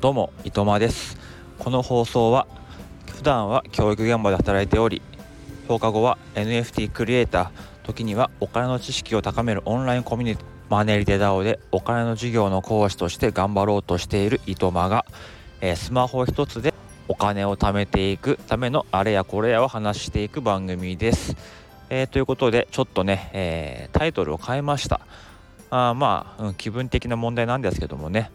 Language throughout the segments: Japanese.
どうも伊藤間ですこの放送は普段は教育現場で働いており放課後は NFT クリエイター時にはお金の知識を高めるオンラインコミュニティマネリテ DAO でお金の授業の講師として頑張ろうとしている伊藤間が、えー、スマホ一つでお金を貯めていくためのあれやこれやを話していく番組です。えー、ということでちょっとね、えー、タイトルを変えました。あまあ、うん、気分的な問題なんですけどもね。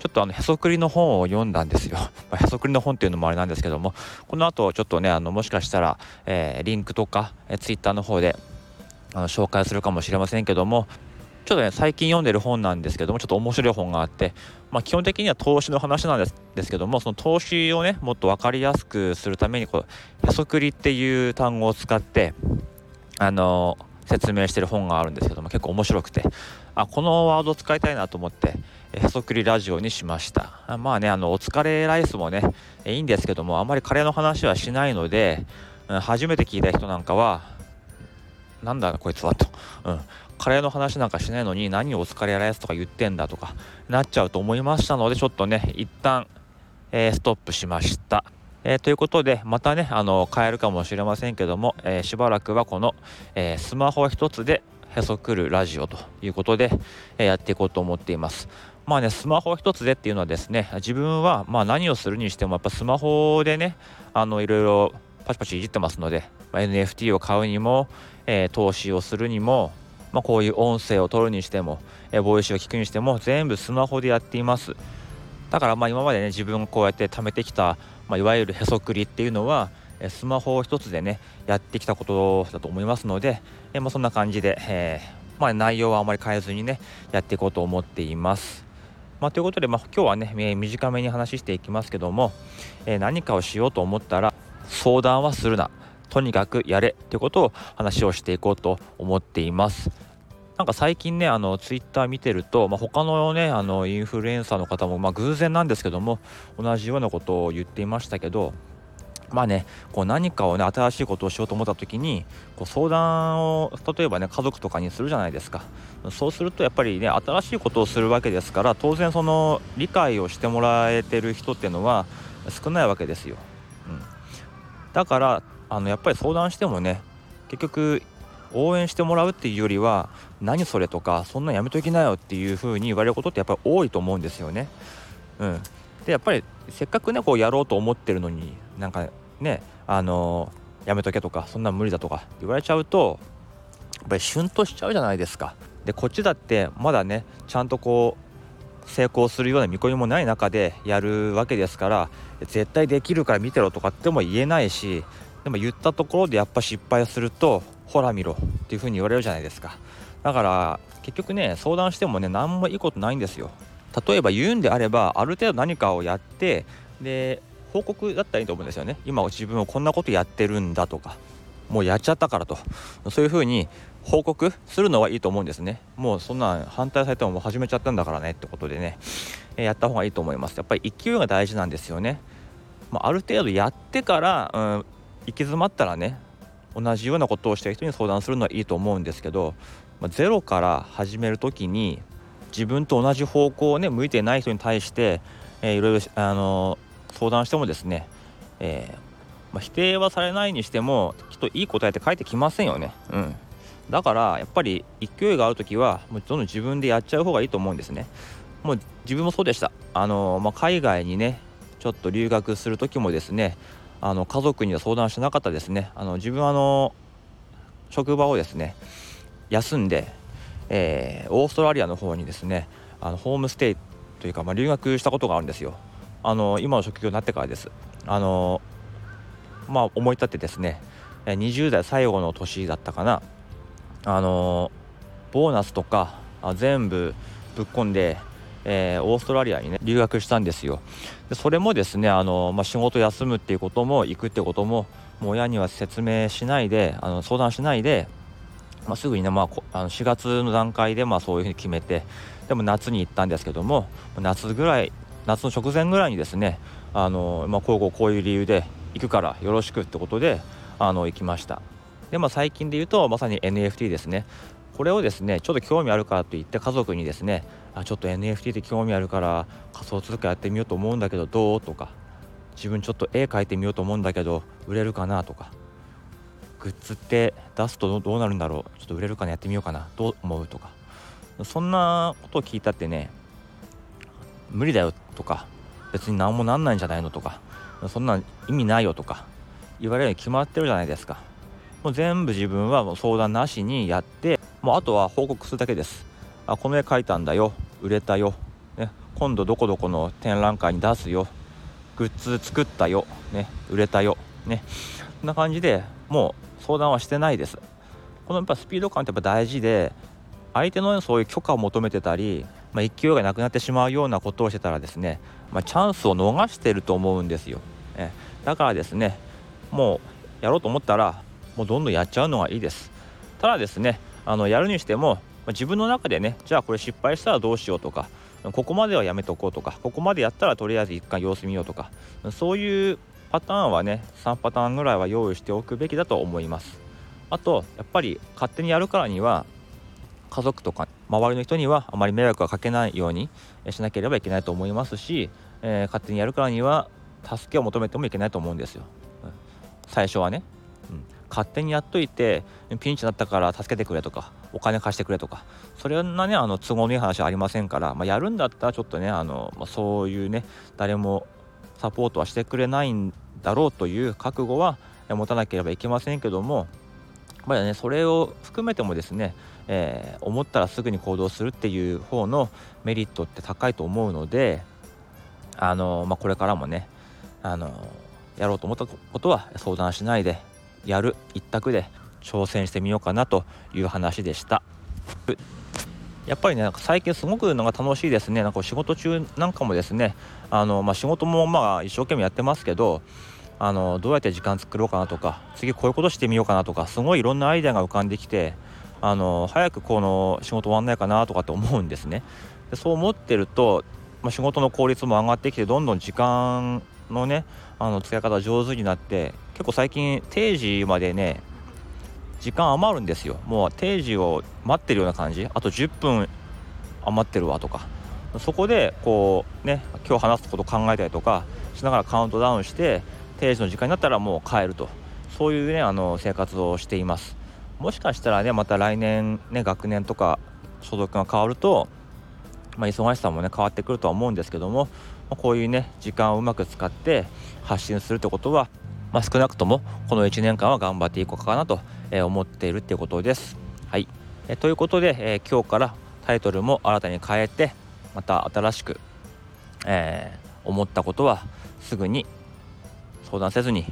ちょっとあのへそくりの本を読んだんですよ。まへそくりの本っていうのもあれなんですけども。この後ちょっとねあのもしかしたら、えー、リンクとか、えー、ツイッターの方であの紹介するかもしれませんけども。ちょっとね最近読んでる本なんですけどもちょっと面白い本があって、まあ、基本的には投資の話なんですですけどもその投資をねもっと分かりやすくするためにこうへそくりっていう単語を使ってあのー説明してる本があるんですけども結構面白くてあこのワード使いたいなと思ってへそくりラジオにしました。あまあねあのお疲れライスもねいいんですけどもあまりカレーの話はしないので、うん、初めて聞いた人なんかはなんだこいつはと、うん、カレーの話なんかしないのに何をお疲れライスとか言ってんだとかなっちゃうと思いましたのでちょっとね一旦、えー、ストップしました。えー、ということでまたねあの変えるかもしれませんけども、えー、しばらくはこの、えー、スマホ一つでへそくるラジオということで、えやっていこうと思っています。まあねスマホ一つでっていうのはですね自分はまあ何をするにしてもやっぱスマホでねあのいろいろパチパチいじってますので、まあ、NFT を買うにも、え投資をするにもまあ、こういう音声を取るにしても、えボイスを聞くにしても全部スマホでやっています。だからまあ今までね自分がこうやって貯めてきたまあ、いわゆるへそくりっていうのはスマホ一つでねやってきたことだと思いますので、えまあ、そんな感じで、えー、まあ、内容はあまり変えずにねやっていこうと思っています。まあ、ということで、まあ、今日はね、え、短めに話していきますけども、えー、何かをしようと思ったら相談はするなとにかくやれということを話をしていこうと思っています。なんか最近ねあのツイッター見てると、まあ、他のねあのインフルエンサーの方も、まあ、偶然なんですけども同じようなことを言っていましたけどまあねこう何かをね新しいことをしようと思った時にこう相談を例えばね家族とかにするじゃないですか。そうするとやっぱりね新しいことをするわけですから当然その理解をしてもらえてる人っていうのは少ないわけですよ、うん、だからあのやっぱり相談してもね結局応援してもらうっていうよりは何それとかそんなやめときなよっていう風に言われることってやっぱり多いと思うんですよね。うん、でやっぱりせっかくねこうやろうと思ってるのになんかねあのー、やめとけとかそんな無理だとか言われちゃうとやっぱりシュンとしちゃうじゃないですか。でこっちだってまだねちゃんとこう成功するような見込みもない中でやるわけですから絶対できるから見てろとかっても言えないしでも言ったところでやっぱ失敗するとほら見ろっていう風に言われるじゃないですか。だから結局ね相談してもね何もいいことないんですよ。例えば言うんであればある程度何かをやってで報告だったらいいと思うんですよね。今自分はこんなことやってるんだとかもうやっちゃったからと。そういう風に報告するのはいいと思うんですね。もうそんなん反対されてももう始めちゃったんだからねってことでね、やった方がいいと思います。やっぱり勢いが大事なんですよね、まあ、ある程度やってから、うん、行き詰まったらね同じようなことをしてる人に相談するのはいいと思うんですけど、まあ、ゼロから始める時に自分と同じ方向をね向いてない人に対して、えー、いろいろあのー、相談してもですね、えー、まあ、否定はされないにしてもきっといい答えって返ってきませんよね。うん、だからやっぱり勢いがある時はもうどんどん自分でやっちゃう方がいいと思うんですね。もう自分もそうでした。あのまあ、海外にねちょっと留学する時もですねあの家族には相談しなかったですね。あの自分はあの職場をですね休んで、えー、オーストラリアの方にですねあのホームステイというか、まあ、留学したことがあるんですよ。あの今の職業になってからです。あのまあ思い立ってですね20代最後の年だったかな。あのボーナスとか全部ぶっ込んでえー、オーストラリアにね留学したんですよ。でそれもですねあの、まあ、仕事休むっていうことも行くってことももう親には説明しないであの相談しないで、まあ、すぐにね、まあ、あの4月の段階でまあそういうふうに決めてでも夏に行ったんですけども夏ぐらい夏の直前ぐらいにですねあの、まあ、こうこうこういう理由で行くからよろしくってことであの行きました。でまあ最近で言うとまさに NFT ですね。これをですねちょっと興味あるからといって家族にですねあちょっと NFT って興味あるから仮想通貨やってみようと思うんだけどどうとか自分ちょっと絵描いてみようと思うんだけど売れるかなとかグッズって出すとどうなるんだろうちょっと売れるかなやってみようかなどう思うとかそんなことを聞いたってね無理だよとか別に何もなんないんじゃないのとかそんな意味ないよとか言われるに決まってるじゃないですか。もう全部自分はもう相談なしにやってもうあとは報告するだけです。あこの絵描いたんだよ。売れたよ、ね、今度どこどこの展覧会に出すよ。グッズ作ったよ、ね、売れたよ。ね。こんな感じでもう相談はしてないです。このやっぱスピード感ってやっぱ大事で相手のそういう許可を求めてたり、まあ、勢いがなくなってしまうようなことをしてたらですね、まあ、チャンスを逃してると思うんですよ、えだからですねもうやろうと思ったらもうどんどんやっちゃうのがいいです。ただですねあのやるにしても自分の中でねじゃあこれ失敗したらどうしようとかここまではやめとこうとかここまでやったらとりあえず一回様子見ようとかそういうパターンはね3パターンぐらいは用意しておくべきだと思います。あとやっぱり勝手にやるからには家族とか周りの人にはあまり迷惑はかけないようにしなければいけないと思いますし、えー、勝手にやるからには助けを求めてもいけないと思うんですよ、最初はね、うん、勝手にやっといてピンチになったから助けてくれとかお金貸してくれとかそれなねあの都合のいい話はありませんから、まあ、やるんだったらちょっとねあの、まあ、そういうね誰もサポートはしてくれないんだろうという覚悟は持たなければいけませんけどもまだねそれを含めてもですね、えー、思ったらすぐに行動するっていう方のメリットって高いと思うのであの、まあ、これからもねあのやろうと思ったことは相談しないでやる一択で挑戦してみようかなという話でした。やっぱりねなんか最近すごくのが楽しいですねなんか仕事中なんかもですねあの、まあ、仕事もまあ一生懸命やってますけどあのどうやって時間作ろうかなとか次こういうことしてみようかなとかすごいいろんなアイデアが浮かんできてあの早くこの仕事終わんないかなとかって思うんですねでそう思ってると、まあ、仕事の効率も上がってきてどんどん時間のねあの使い方上手になって結構最近定時までね時間余るんですよ。もう定時を待ってるような感じ。あと10分余ってるわとか。そこでこうね今日話すこと考えたりとかしながらカウントダウンして定時の時間になったらもう帰ると。そういうねあの生活をしています。もしかしたらねまた来年ね学年とか所属が変わると、まあ、忙しさもね変わってくるとは思うんですけども、こういうね時間をうまく使って発信するってことは、まあ、少なくともこの1年間は頑張っていこうかなと思っているっていうことです。はい。えということで、え、今日からタイトルも新たに変えてまた新しく、えー、思ったことはすぐに相談せずに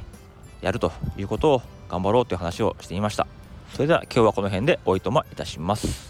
やるということを頑張ろうという話をしていました。それでは今日はこの辺でおいとまいたします。